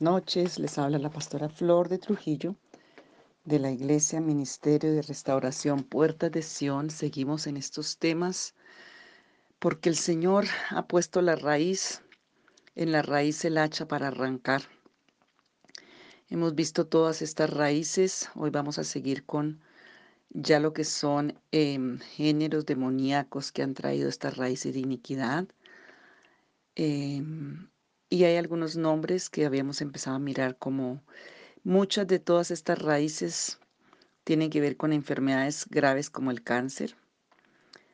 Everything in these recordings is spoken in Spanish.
Noches, les habla la pastora Flor de Trujillo de la Iglesia Ministerio de Restauración Puertas de Sion. Seguimos en estos temas porque el Señor ha puesto la raíz, en la raíz el hacha para arrancar. Hemos visto todas estas raíces, hoy vamos a seguir con ya lo que son em, géneros demoníacos que han traído estas raíces de iniquidad. Em, y hay algunos nombres que habíamos empezado a mirar como muchas de todas estas raíces tienen que ver con enfermedades graves como el cáncer,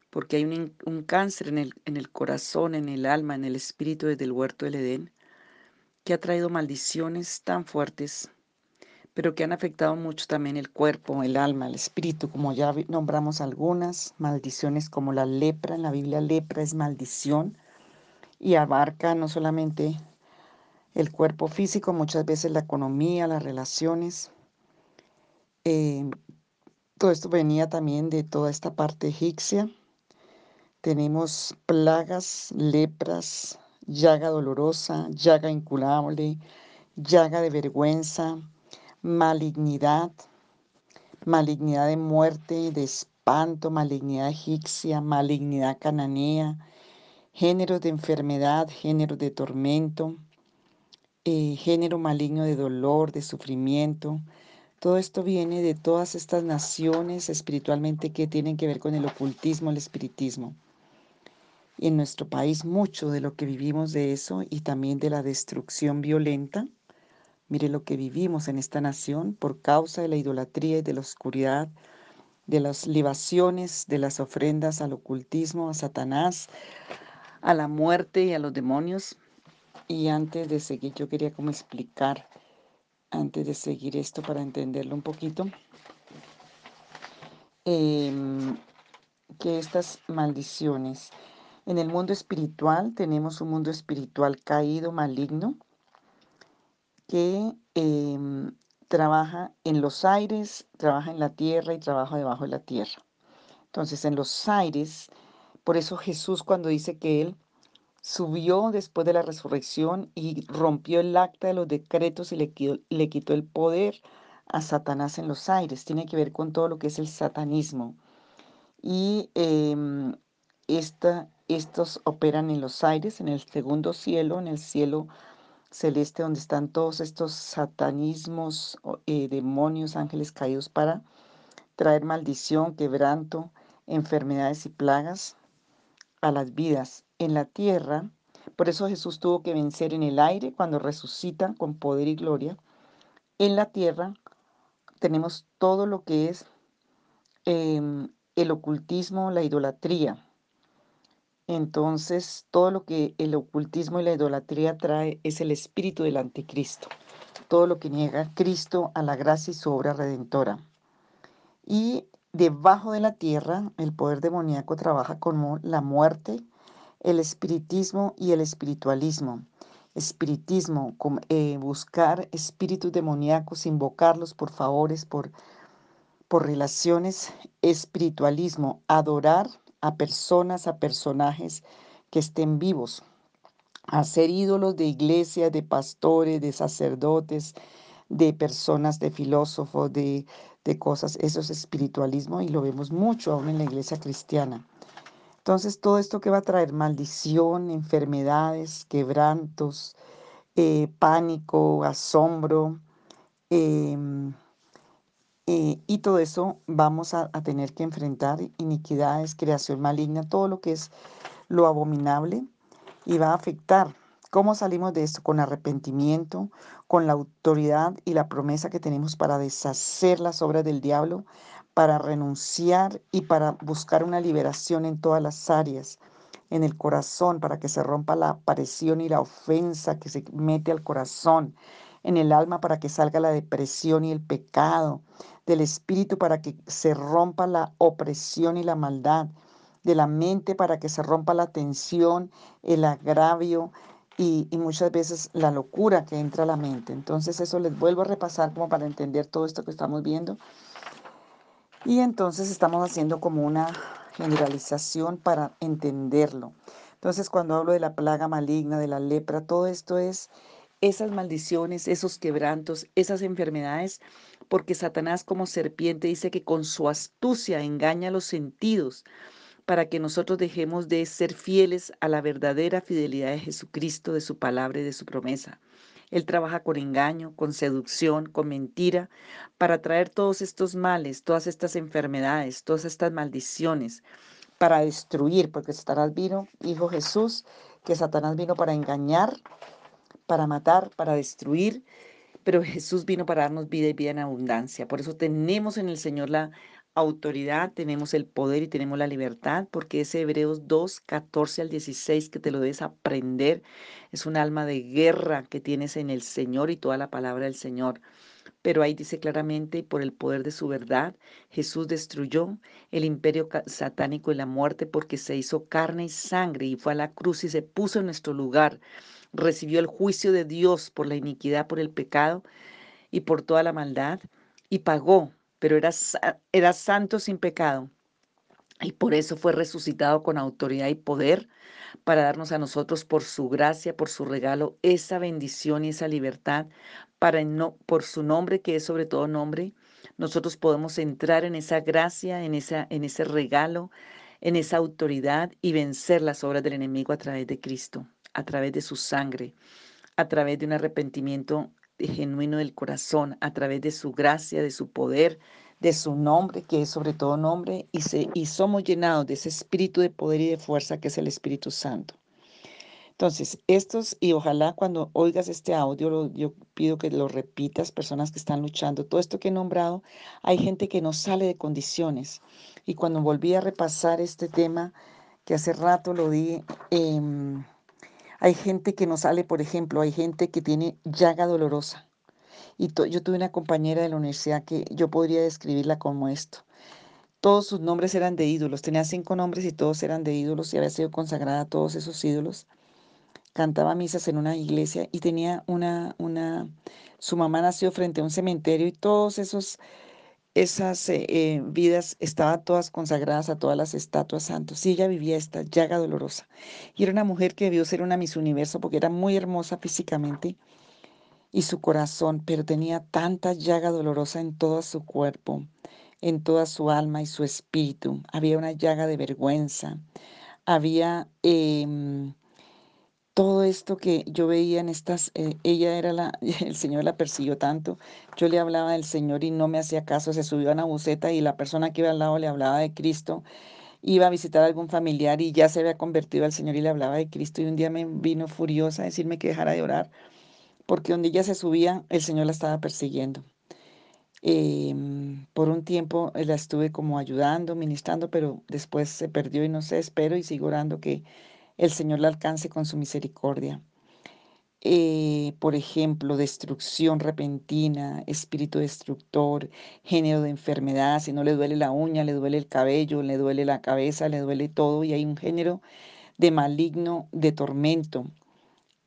porque hay un, cáncer en el, en el corazón, en el alma, en el espíritu desde el huerto del Edén, que ha traído maldiciones tan fuertes, pero que han afectado mucho también el cuerpo, el alma, el espíritu, como ya nombramos algunas, maldiciones como la lepra, en la Biblia lepra es maldición, y abarca no solamente el cuerpo físico, muchas veces la economía, las relaciones. Eh, todo esto venía también de toda esta parte egipcia. Tenemos plagas, lepras, llaga dolorosa, llaga incurable, llaga de vergüenza, malignidad, malignidad de muerte, de espanto, malignidad egipcia, malignidad cananea, géneros de enfermedad, géneros de tormento, eh, género maligno de dolor, de sufrimiento. Todo esto viene de todas estas naciones espiritualmente que tienen que ver con el ocultismo, el espiritismo. Y en nuestro país mucho de lo que vivimos de eso y también de la destrucción violenta. Mire lo que vivimos en esta nación por causa de la idolatría y de la oscuridad, de las libaciones, de las ofrendas al ocultismo, a Satanás, a la muerte y a los demonios. Y antes de seguir, yo quería como explicar, antes de seguir esto para entenderlo un poquito, em, que estas maldiciones, en el mundo espiritual tenemos un mundo espiritual caído, maligno, que em, trabaja en los aires, trabaja en la tierra y trabaja debajo de la tierra. Entonces, en los aires, por eso Jesús cuando dice que Él subió después de la resurrección y rompió el acta de los decretos y le, le quitó el poder a Satanás en los aires. Tiene que ver con todo lo que es el satanismo. Y em, estos operan en los aires, en el segundo cielo, en el cielo celeste, donde están todos estos satanismos, eh, demonios, ángeles caídos para traer maldición, quebranto, enfermedades y plagas a las vidas en la tierra. Por eso Jesús tuvo que vencer en el aire cuando resucita con poder y gloria. En la tierra tenemos todo lo que es em, el ocultismo, la idolatría. Entonces, todo lo que el ocultismo y la idolatría trae es el espíritu del anticristo. Todo lo que niega Cristo a la gracia y su obra redentora. Y debajo de la tierra, el poder demoníaco trabaja como la muerte, el espiritismo y el espiritualismo. Espiritismo, eh, buscar espíritus demoníacos, invocarlos por favores, por, por relaciones. Espiritualismo, adorar a personas, a personajes que estén vivos. Hacer ídolos de iglesias, de pastores, de sacerdotes, de personas, de filósofos, de, de cosas. Eso es espiritualismo y lo vemos mucho aún en la iglesia cristiana. Entonces, todo esto que va a traer maldición, enfermedades, quebrantos, eh, pánico, asombro, em, eh, y todo eso vamos a, a, tener que enfrentar iniquidades, creación maligna, todo lo que es lo abominable y va a afectar. ¿Cómo salimos de esto? Con arrepentimiento, con la autoridad y la promesa que tenemos para deshacer las obras del diablo, para renunciar y para buscar una liberación en todas las áreas, en el corazón, para que se rompa la aparición y la ofensa que se mete al corazón, en el alma para que salga la depresión y el pecado, del espíritu para que se rompa la opresión y la maldad, de la mente para que se rompa la tensión, el agravio, y, muchas veces la locura que entra a la mente. Entonces eso les vuelvo a repasar como para entender todo esto que estamos viendo. Y entonces estamos haciendo como una generalización para entenderlo. Entonces cuando hablo de la plaga maligna, de la lepra, todo esto es esas maldiciones, esos quebrantos, esas enfermedades, porque Satanás como serpiente dice que con su astucia engaña los sentidos para que nosotros dejemos de ser fieles a la verdadera fidelidad de Jesucristo, de su palabra y de su promesa. Él trabaja con engaño, con seducción, con mentira, para traer todos estos males, todas estas enfermedades, todas estas maldiciones, para destruir, porque Satanás vino, dijo Jesús, que Satanás vino para engañar, para matar, para destruir, pero Jesús vino para darnos vida y vida en abundancia. Por eso tenemos en el Señor la autoridad, tenemos el poder y tenemos la libertad, porque ese Hebreos 2, 14 al 16 que te lo debes aprender, es un alma de guerra que tienes en el Señor y toda la palabra del Señor. Pero ahí dice claramente, por el poder de su verdad, Jesús destruyó el imperio satánico y la muerte porque se hizo carne y sangre y fue a la cruz y se puso en nuestro lugar. Recibió el juicio de Dios por la iniquidad, por el pecado y por toda la maldad y pagó pero era, era santo sin pecado. Y por eso fue resucitado con autoridad y poder para darnos a nosotros por su gracia, por su regalo, esa bendición y esa libertad, para no, por su nombre, que es sobre todo nombre, nosotros podemos entrar en esa gracia, en, esa, en ese regalo, en esa autoridad y vencer las obras del enemigo a través de Cristo, a través de su sangre, a través de un arrepentimiento genuino del corazón a través de su gracia, de su poder, de su nombre, que es sobre todo nombre, y, se, y somos llenados de ese espíritu de poder y de fuerza que es el Espíritu Santo. Entonces, estos, y ojalá cuando oigas este audio, yo pido que lo repitas, personas que están luchando, todo esto que he nombrado, hay gente que no sale de condiciones. Y cuando volví a repasar este tema, que hace rato lo di, eh, hay gente que no sale, por ejemplo, hay gente que tiene llaga dolorosa. Y yo tuve una compañera de la universidad que yo podría describirla como esto. Todos sus nombres eran de ídolos. Tenía cinco nombres y todos eran de ídolos y había sido consagrada a todos esos ídolos. Cantaba misas en una iglesia y tenía una, una, su mamá nació frente a un cementerio y todos esos esas eh, eh, vidas estaban todas consagradas a todas las estatuas santos y ella vivía esta llaga dolorosa. Y era una mujer que debió ser una Miss Universo porque era muy hermosa físicamente y su corazón, pero tenía tanta llaga dolorosa en todo su cuerpo, en toda su alma y su espíritu. Había una llaga de vergüenza, había... Em, todo esto que yo veía en estas, eh, ella era la, el Señor la persiguió tanto, yo le hablaba del Señor y no me hacía caso, se subió a una buceta y la persona que iba al lado le hablaba de Cristo, iba a visitar a algún familiar y ya se había convertido al Señor y le hablaba de Cristo y un día me vino furiosa a decirme que dejara de orar, porque donde ella se subía, el Señor la estaba persiguiendo. Em, por un tiempo la estuve como ayudando, ministrando, pero después se perdió y no sé, espero y sigo orando que el Señor la alcance con su misericordia. Eh, por ejemplo, destrucción repentina, espíritu destructor, género de enfermedad, si no le duele la uña, le duele el cabello, le duele la cabeza, le duele todo, y hay un género de maligno, de tormento,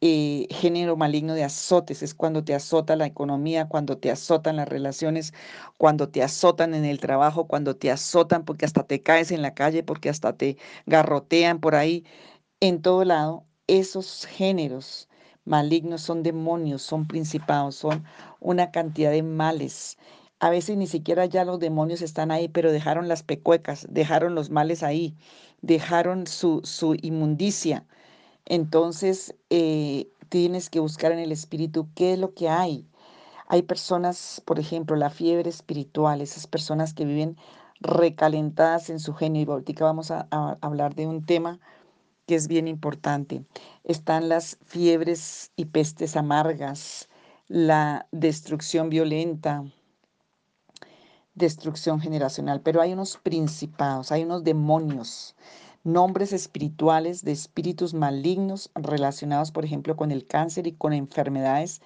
eh, género maligno de azotes, es cuando te azota la economía, cuando te azotan las relaciones, cuando te azotan en el trabajo, cuando te azotan porque hasta te caes en la calle, porque hasta te garrotean por ahí en todo lado, esos géneros malignos son demonios, son principados, son una cantidad de males. A veces ni siquiera ya los demonios están ahí, pero dejaron las pecuecas, dejaron los males ahí, dejaron su, su inmundicia. Entonces, eh, tienes que buscar en el espíritu qué es lo que hay. Hay personas, por ejemplo, la fiebre espiritual, esas personas que viven recalentadas en su género. Ahorita vamos a hablar de un tema que es bien importante. Están las fiebres y pestes amargas, la destrucción violenta, destrucción generacional, pero hay unos principados, hay unos demonios, nombres espirituales de espíritus malignos relacionados, por ejemplo, con el cáncer y con enfermedades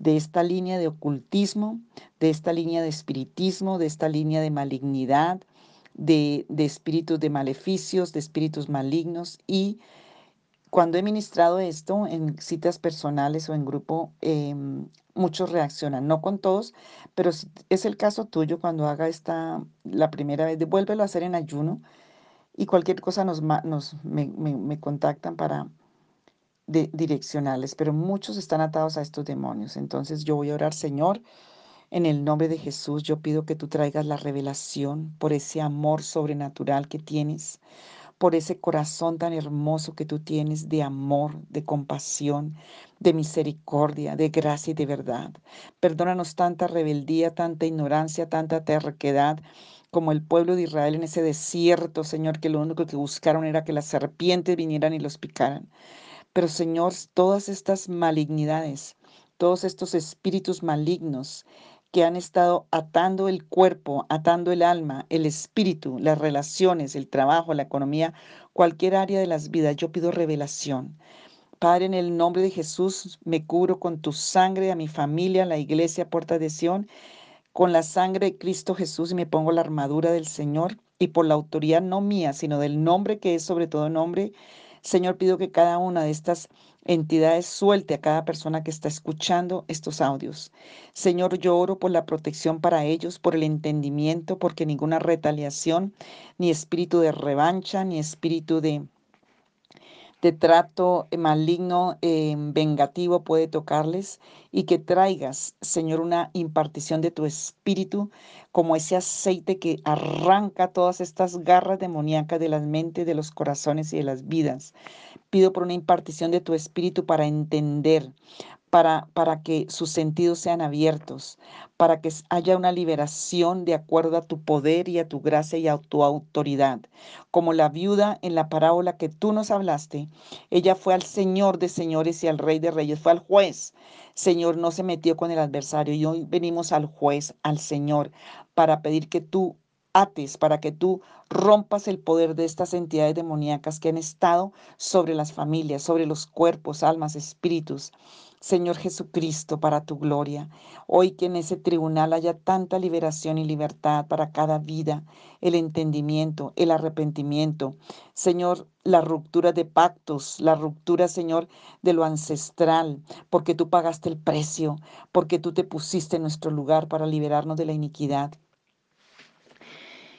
de esta línea de ocultismo, de esta línea de espiritismo, de esta línea de malignidad, de, espíritus de maleficios, de espíritus malignos y cuando he ministrado esto en citas personales o en grupo, em, muchos reaccionan, no con todos, pero es el caso tuyo, cuando haga esta la primera vez, devuélvelo a hacer en ayuno y cualquier cosa nos, nos me, me, contactan para, direccionales, pero muchos están atados a estos demonios. Entonces yo voy a orar, Señor, en el nombre de Jesús, yo pido que tú traigas la revelación por ese amor sobrenatural que tienes, por ese corazón tan hermoso que tú tienes de amor, de compasión, de misericordia, de gracia y de verdad. Perdónanos tanta rebeldía, tanta ignorancia, tanta terquedad como el pueblo de Israel en ese desierto, Señor, que lo único que buscaron era que las serpientes vinieran y los picaran. Pero, Señor, todas estas malignidades, todos estos espíritus malignos que han estado atando el cuerpo, atando el alma, el espíritu, las relaciones, el trabajo, la economía, cualquier área de las vidas, yo pido revelación. Padre, en el nombre de Jesús, me cubro con tu sangre a mi familia, a la iglesia, Puerta de Sión, con la sangre de Cristo Jesús y me pongo la armadura del Señor y por la autoridad no mía, sino del nombre que es sobre todo nombre. Señor, pido que cada una de estas entidades suelte a cada persona que está escuchando estos audios. Señor, yo oro por la protección para ellos, por el entendimiento, porque ninguna retaliación, ni espíritu de revancha, ni espíritu de de trato maligno, eh, vengativo puede tocarles y que traigas, Señor, una impartición de tu espíritu como ese aceite que arranca todas estas garras demoníacas de las mentes, de los corazones y de las vidas. Pido por una impartición de tu espíritu para entender, para, para que sus sentidos sean abiertos, para que haya una liberación de acuerdo a tu poder y a tu gracia y a tu autoridad. Como la viuda en la parábola que tú nos hablaste, ella fue al Señor de señores y al Rey de reyes, fue al juez. Señor, no se metió con el adversario y hoy venimos al juez, al Señor, para pedir que tú ates, para que tú rompas el poder de estas entidades demoníacas que han estado sobre las familias, sobre los cuerpos, almas, espíritus. Señor Jesucristo, para tu gloria. Hoy que en ese tribunal haya tanta liberación y libertad para cada vida, el entendimiento, el arrepentimiento. Señor, la ruptura de pactos, la ruptura, Señor, de lo ancestral, porque tú pagaste el precio, porque tú te pusiste en nuestro lugar para liberarnos de la iniquidad.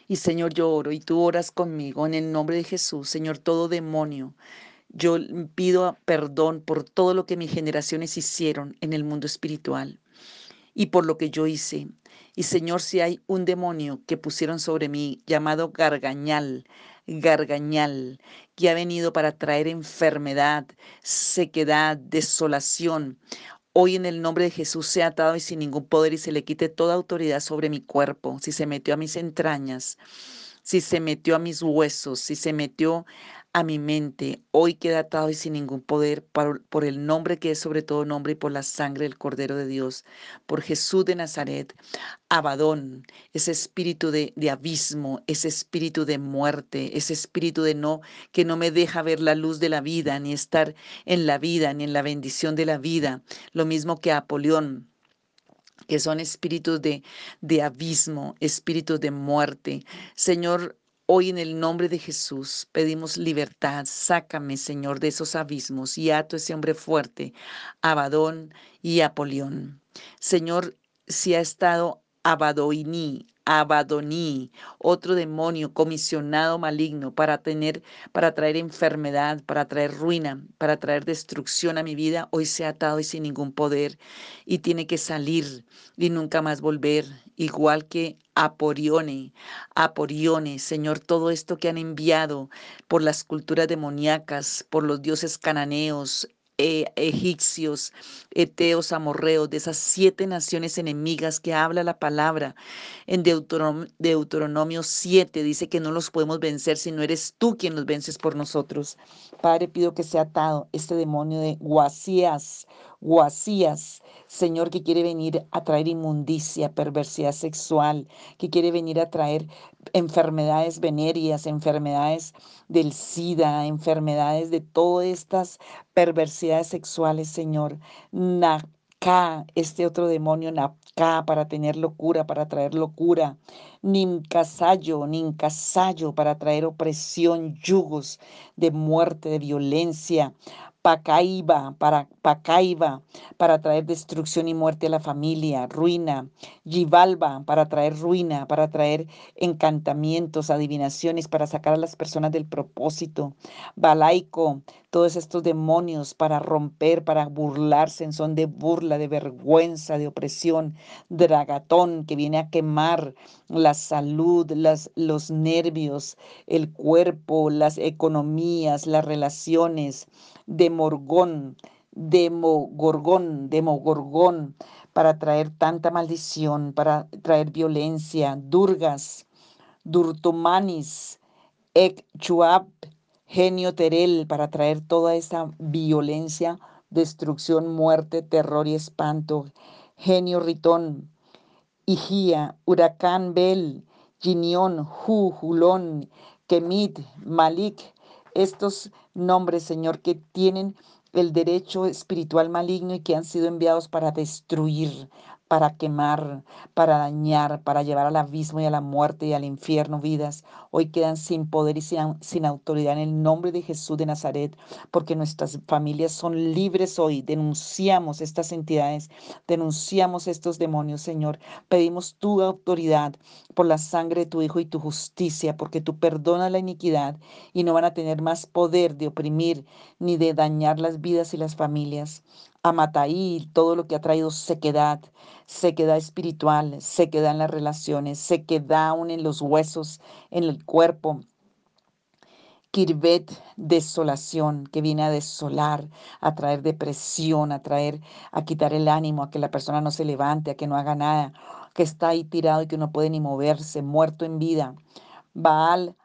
Y Señor, yo oro y tú oras conmigo en el nombre de Jesús, Señor, todo demonio yo pido perdón por todo lo que mis generaciones hicieron en el mundo espiritual y por lo que yo hice. Y Señor, si hay un demonio que pusieron sobre mí llamado gargañal, gargañal, que ha venido para traer enfermedad, sequedad, desolación, hoy en el nombre de Jesús sea atado y sin ningún poder y se le quite toda autoridad sobre mi cuerpo, si se metió a mis entrañas, si se metió a mis huesos, si se metió a mi mente, hoy queda atado y sin ningún poder por, el nombre que es sobre todo nombre y por la sangre del Cordero de Dios, por Jesús de Nazaret, Abadón, ese espíritu de, de, abismo, ese espíritu de muerte, ese espíritu de no, que no me deja ver la luz de la vida, ni estar en la vida, ni en la bendición de la vida, lo mismo que Apolión que son espíritus de, de abismo, espíritus de muerte. Señor, Hoy en el nombre de Jesús pedimos libertad. Sácame, Señor, de esos abismos y ato ese hombre fuerte, Abadón y Apolión. Señor, si ha estado Abadoiní, Abadoní, otro demonio comisionado maligno para tener, para traer enfermedad, para traer ruina, para traer destrucción a mi vida, hoy se ha atado y sin ningún poder y tiene que salir y nunca más volver, igual que Aporione, Aporione, Señor, todo esto que han enviado por las culturas demoníacas, por los dioses cananeos, eh, egipcios, eteos, amorreos, de esas siete naciones enemigas que habla la palabra. En Deuteronomio, Deuteronomio 7 dice que no los podemos vencer si no eres tú quien los vences por nosotros. Padre, pido que sea atado este demonio de Guasías, Guasías, Señor, que quiere venir a traer inmundicia, perversidad sexual, que quiere venir a traer enfermedades venéreas, enfermedades del SIDA, enfermedades de todas estas perversidades sexuales, Señor. Naka, este otro demonio, Naka, para tener locura, para traer locura. Nincasayo, Nincasayo, para traer opresión, yugos de muerte, de violencia Pacaiba, para Pacaiba, para traer destrucción y muerte a la familia, ruina, Yivalba, para traer ruina, para traer encantamientos, adivinaciones, para sacar a las personas del propósito, Balaico, todos estos demonios para romper, para burlarse en son de burla, de vergüenza, de opresión, Dragatón que viene a quemar la salud, las, los nervios, el cuerpo, las economías, las relaciones, Demorgón, Demogorgón, Demogorgón, para traer tanta maldición, para traer violencia, Durgas, Durtumanis, Ekchuab, Genio Terel, para traer toda esa violencia, destrucción, muerte, terror y espanto. Genio Ritón, Igía, Huracán Bel, Ginión, Hu, Julón, Kemit, Malik, estos nombres, Señor, que tienen el derecho espiritual maligno y que han sido enviados para destruir, para quemar, para dañar, para llevar al abismo y a la muerte y al infierno vidas, hoy quedan sin poder y sin, autoridad en el nombre de Jesús de Nazaret, porque nuestras familias son libres hoy. Denunciamos estas entidades, denunciamos estos demonios, Señor. Pedimos tu autoridad por la sangre de tu Hijo y tu justicia, porque tú perdonas la iniquidad y no van a tener más poder de oprimir ni de dañar las vidas y las familias. Amataí, todo lo que ha traído sequedad, sequedad espiritual, sequedad en las relaciones, sequedad aún en los huesos, en el cuerpo. Kirvet, desolación, que viene a desolar, a traer depresión, a traer, a quitar el ánimo, a que la persona no se levante, a que no haga nada, que está ahí tirado y que no puede ni moverse, muerto en vida. Baal,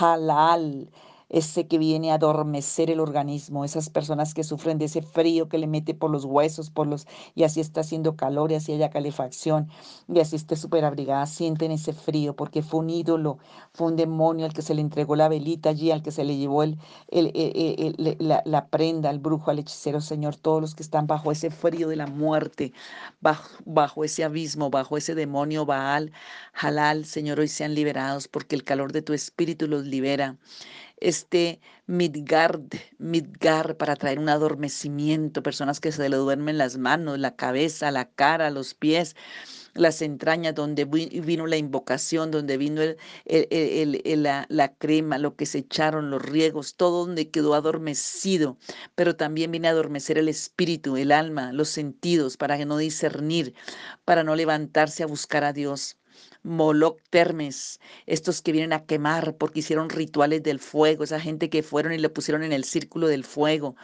halal, ese que viene a adormecer el organismo, esas personas que sufren de ese frío que le mete por los huesos, por los, y así está haciendo calor y así haya calefacción, y así esté súper abrigada, sienten ese frío, porque fue un ídolo, fue un demonio al que se le entregó la velita allí, al que se le llevó el, el, la, la, prenda, al brujo, al hechicero, Señor, todos los que están bajo ese frío de la muerte, bajo, bajo ese abismo, bajo ese demonio Baal, Halal, Señor, hoy sean liberados, porque el calor de tu espíritu los libera este Midgard, Midgard para traer un adormecimiento, personas que se le duermen las manos, la cabeza, la cara, los pies, las entrañas, donde vino la invocación, donde vino el, la, la, crema, lo que se echaron, los riegos, todo donde quedó adormecido, pero también viene a adormecer el espíritu, el alma, los sentidos, para no discernir, para no levantarse a buscar a Dios. Moloch Termes, estos que vienen a quemar porque hicieron rituales del fuego, esa gente que fueron y le pusieron en el círculo del fuego,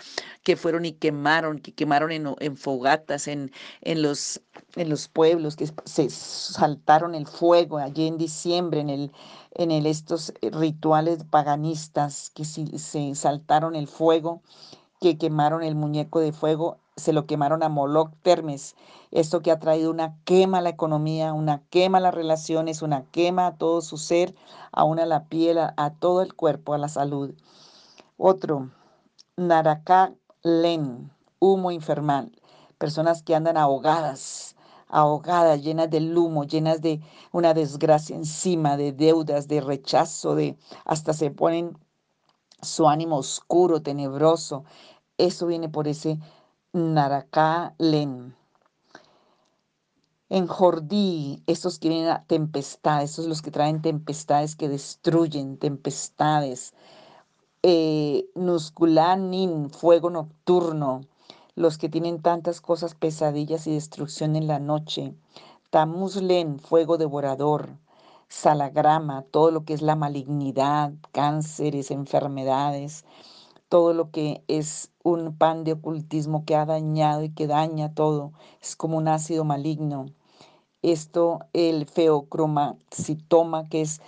que fueron y quemaron, que quemaron en, fogatas, en, en, los, en los pueblos, que se saltaron el fuego allí en diciembre, en el, en el, estos rituales paganistas, que se saltaron el fuego, que quemaron el muñeco de fuego se lo quemaron a Moloch Termes. Esto que ha traído una quema a la economía, una quema a las relaciones, una quema a todo su ser, aún a la piel, a, todo el cuerpo, a la salud. Otro, Naraka Len, humo infernal. Personas que andan ahogadas, ahogadas, llenas del humo, llenas de una desgracia encima, de deudas, de rechazo, de hasta se ponen su ánimo oscuro, tenebroso. Eso viene por ese Len. En Jordí, estos que vienen a tempestades, estos los que traen tempestades que destruyen, tempestades. Eh, Nusculanin, fuego nocturno, los que tienen tantas cosas, pesadillas y destrucción en la noche. Tamuzlen, fuego devorador. Salagrama, todo lo que es la malignidad, cánceres, enfermedades todo lo que es un pan de ocultismo que ha dañado y que daña todo. Es como un ácido maligno. Esto, el feocromacitoma, que es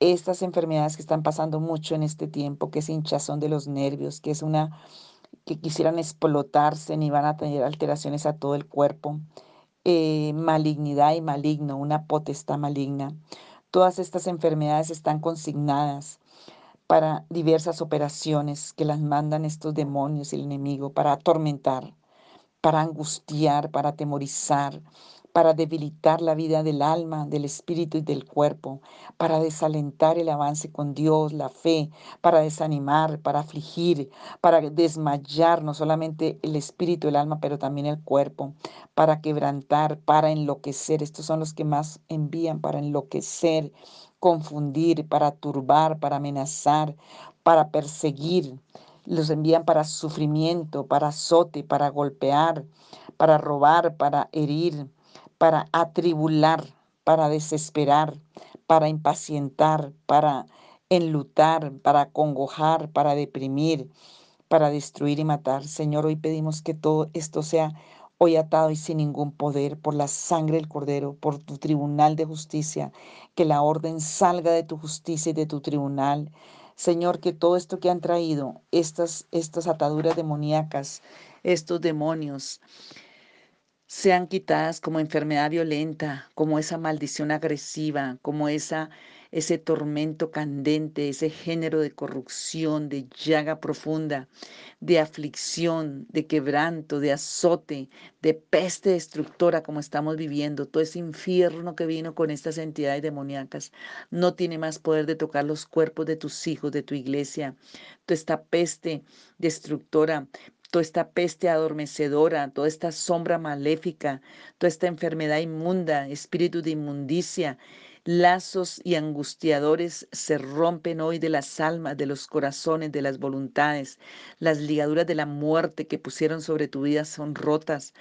estas enfermedades que están pasando mucho en este tiempo, que es hinchazón de los nervios, que es una que quisieran explotarse ni van a tener alteraciones a todo el cuerpo. Eh, malignidad y maligno, una potestad maligna. Todas estas enfermedades están consignadas para diversas operaciones que las mandan estos demonios y el enemigo para atormentar, para angustiar, para atemorizar, para debilitar la vida del alma, del espíritu y del cuerpo, para desalentar el avance con Dios, la fe, para desanimar, para afligir, para desmayar no solamente el espíritu, el alma, pero también el cuerpo, para quebrantar, para enloquecer. Estos son los que más envían para enloquecer, confundir, para turbar, para amenazar, para perseguir. Los envían para sufrimiento, para azote, para golpear, para robar, para herir, para atribular, para desesperar, para impacientar, para enlutar, para congojar, para deprimir, para destruir y matar. Señor, hoy pedimos que todo esto sea hoy atado y sin ningún poder por la sangre del Cordero, por tu tribunal de justicia, que la orden salga de tu justicia y de tu tribunal. Señor, que todo esto que han traído, estas, estas ataduras demoníacas, estos demonios, sean quitadas como enfermedad violenta, como esa maldición agresiva, como esa, ese tormento candente, ese género de corrupción, de llaga profunda, de aflicción, de quebranto, de azote, de peste destructora como estamos viviendo, todo ese infierno que vino con estas entidades demoníacas, no tiene más poder de tocar los cuerpos de tus hijos, de tu iglesia. Toda esta peste destructora toda esta peste adormecedora, toda esta sombra maléfica, toda esta enfermedad inmunda, espíritu de inmundicia, lazos y angustiadores se rompen hoy de las almas, de los corazones, de las voluntades. Las ligaduras de la muerte que pusieron sobre tu vida son rotas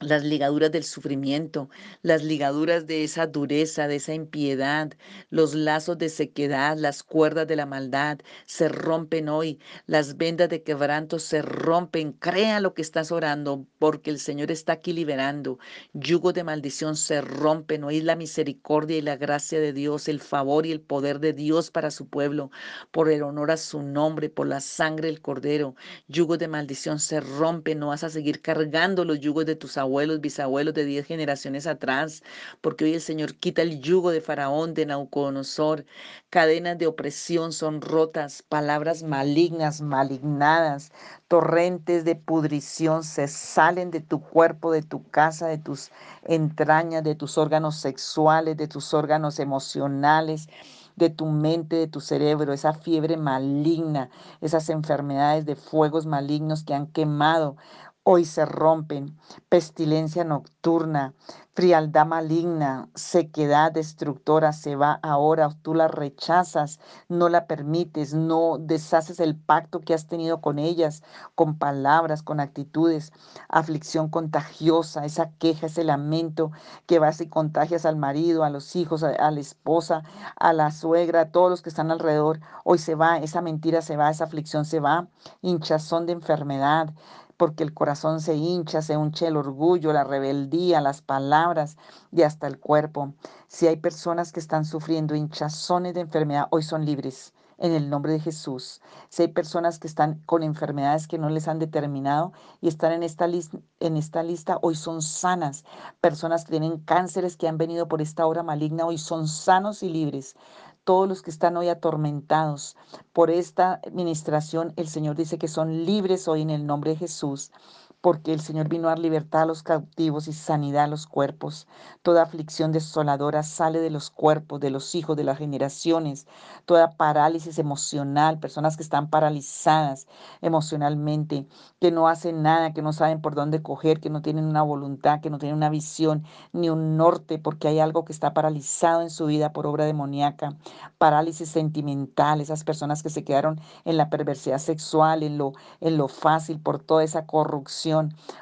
las ligaduras del sufrimiento, las ligaduras de esa dureza, de esa impiedad, los lazos de sequedad, las cuerdas de la maldad se rompen hoy, las vendas de quebranto se rompen. Crea lo que estás orando, porque el Señor está aquí liberando. Yugo de maldición se rompen. Hoy la misericordia y la gracia de Dios, el favor y el poder de Dios para su pueblo, por el honor a su nombre, por la sangre del Cordero. Yugo de maldición se rompen. No vas a seguir cargando los yugos de tus abuelos, bisabuelos de diez generaciones atrás, porque hoy el Señor quita el yugo de Faraón, de Nauconosor, cadenas de opresión son rotas, palabras malignas, malignadas, torrentes de pudrición se salen de tu cuerpo, de tu casa, de tus entrañas, de tus órganos sexuales, de tus órganos emocionales de tu mente, de tu cerebro, esa fiebre maligna, esas enfermedades de fuegos malignos que han quemado hoy se rompen. Pestilencia nocturna, frialdad maligna, sequedad destructora se va ahora. Tú la rechazas, no la permites, no deshaces el pacto que has tenido con ellas, con palabras, con actitudes. Aflicción contagiosa, esa queja, ese lamento que vas y contagias al marido, a los hijos, a, la esposa, a la suegra, a todos los que están alrededor. Hoy se va, esa mentira se va, esa aflicción se va. Hinchazón de enfermedad porque el corazón se hincha, se hincha el orgullo, la rebeldía, las palabras y hasta el cuerpo. Si hay personas que están sufriendo hinchazones de enfermedad, hoy son libres en el nombre de Jesús. Si hay personas que están con enfermedades que no les han determinado y están en esta, en esta lista, hoy son sanas. Personas que tienen cánceres que han venido por esta hora maligna, hoy son sanos y libres todos los que están hoy atormentados por esta administración, el Señor dice que son libres hoy en el nombre de Jesús porque el Señor vino a dar libertad a los cautivos y sanidad a los cuerpos. Toda aflicción desoladora sale de los cuerpos, de los hijos, de las generaciones. Toda parálisis emocional, personas que están paralizadas emocionalmente, que no hacen nada, que no saben por dónde coger, que no tienen una voluntad, que no tienen una visión ni un norte, porque hay algo que está paralizado en su vida por obra demoníaca. Parálisis sentimental, esas personas que se quedaron en la perversidad sexual, en lo, en lo fácil, por toda esa corrupción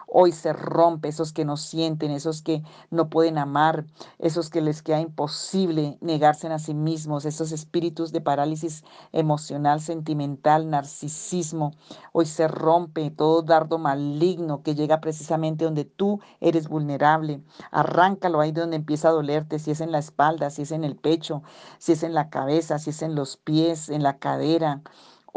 Hoy se rompe esos que no sienten, esos que no pueden amar, esos que les queda imposible negarse a sí mismos, esos espíritus de parálisis emocional, sentimental, narcisismo. Hoy se rompe todo dardo maligno que llega precisamente donde tú eres vulnerable. Arráncalo ahí donde empieza a dolerte, si es en la espalda, si es en el pecho, si es en la cabeza, si es en los pies, en la cadera.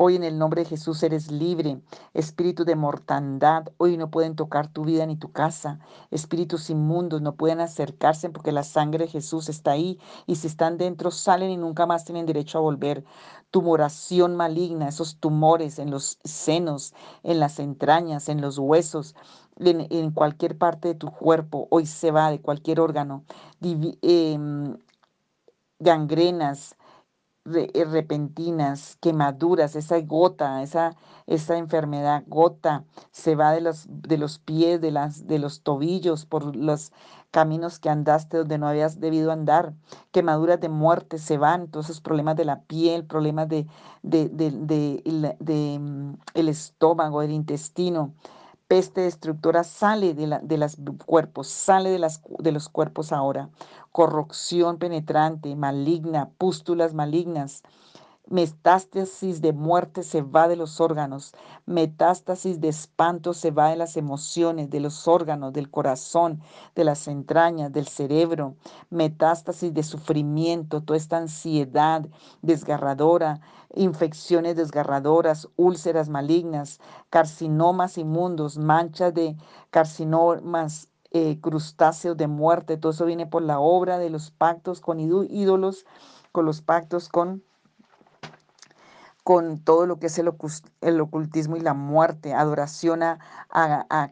Hoy en el nombre de Jesús eres libre. Espíritu de mortandad, hoy no pueden tocar tu vida ni tu casa. Espíritus inmundos no pueden acercarse porque la sangre de Jesús está ahí y si están dentro salen y nunca más tienen derecho a volver. Tumoración maligna, esos tumores en los senos, en las entrañas, en los huesos, en, cualquier parte de tu cuerpo, hoy se va de cualquier órgano, em, gangrenas, eh, repentinas, quemaduras, esa gota, esa, esa enfermedad gota se va de los, de los pies, de, las, de los tobillos, por los caminos que andaste donde no habías debido andar, quemaduras de muerte se van, todos esos problemas de la piel, problemas de, de, de, mm, el estómago, del intestino, peste destructora sale de, la, de los cuerpos, sale de, las, de los cuerpos ahora. Corrupción penetrante, maligna, pústulas malignas, Metástasis de muerte se va de los órganos. Metástasis de espanto se va de las emociones, de los órganos, del corazón, de las entrañas, del cerebro. Metástasis de sufrimiento, toda esta ansiedad desgarradora, infecciones desgarradoras, úlceras malignas, carcinomas inmundos, manchas de carcinomas eh, crustáceos de muerte, todo eso viene por la obra de los pactos con ídolos, con los pactos con con todo lo que es el, ocultismo y la muerte, adoración a,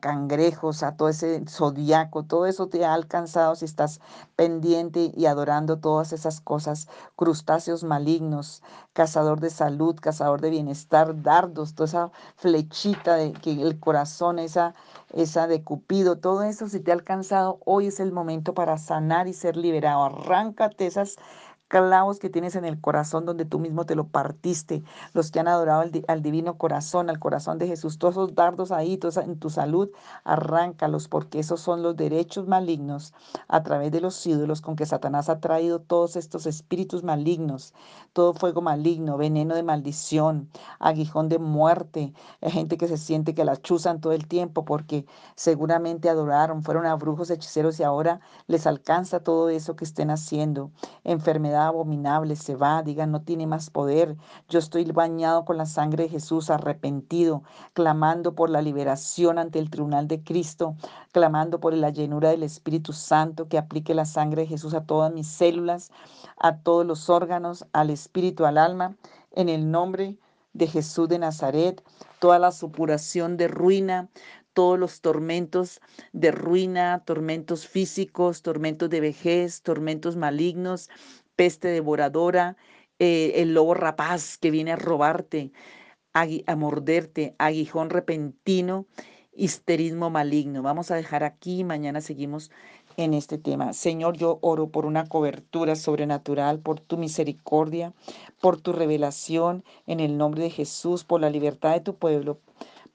cangrejos, a todo ese zodiaco, todo eso te ha alcanzado si estás pendiente y adorando todas esas cosas, crustáceos malignos, cazador de salud, cazador de bienestar, dardos, toda esa flechita de que el corazón, esa, esa de Cupido, todo eso si te ha alcanzado, hoy es el momento para sanar y ser liberado. Arráncate esas clavos que tienes en el corazón donde tú mismo te lo partiste, los que han adorado al, divino corazón, al corazón de Jesús, todos esos dardos ahí, todos en tu salud, arráncalos porque esos son los derechos malignos a través de los ídolos con que Satanás ha traído todos estos espíritus malignos, todo fuego maligno, veneno de maldición, aguijón de muerte, gente que se siente que la chuzan todo el tiempo porque seguramente adoraron, fueron a brujos, hechiceros y ahora les alcanza todo eso que estén haciendo, abominable se va, digan, no tiene más poder. Yo estoy bañado con la sangre de Jesús, arrepentido, clamando por la liberación ante el tribunal de Cristo, clamando por la llenura del Espíritu Santo que aplique la sangre de Jesús a todas mis células, a todos los órganos, al espíritu, al alma, en el nombre de Jesús de Nazaret, toda la supuración de ruina, todos los tormentos de ruina, tormentos físicos, tormentos de vejez, tormentos malignos, peste devoradora, eh, el lobo rapaz que viene a robarte, a, morderte, aguijón repentino, histerismo maligno. Vamos a dejar aquí, mañana seguimos en este tema. Señor, yo oro por una cobertura sobrenatural, por tu misericordia, por tu revelación, en el nombre de Jesús, por la libertad de tu pueblo,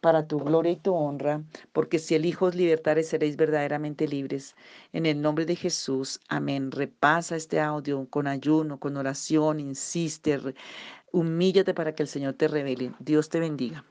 para tu gloria y tu honra, porque si el Hijo os libertare seréis verdaderamente libres. En el nombre de Jesús, amén. Repasa este audio con ayuno, con oración, insiste, humíllate para que el Señor te revele. Dios te bendiga.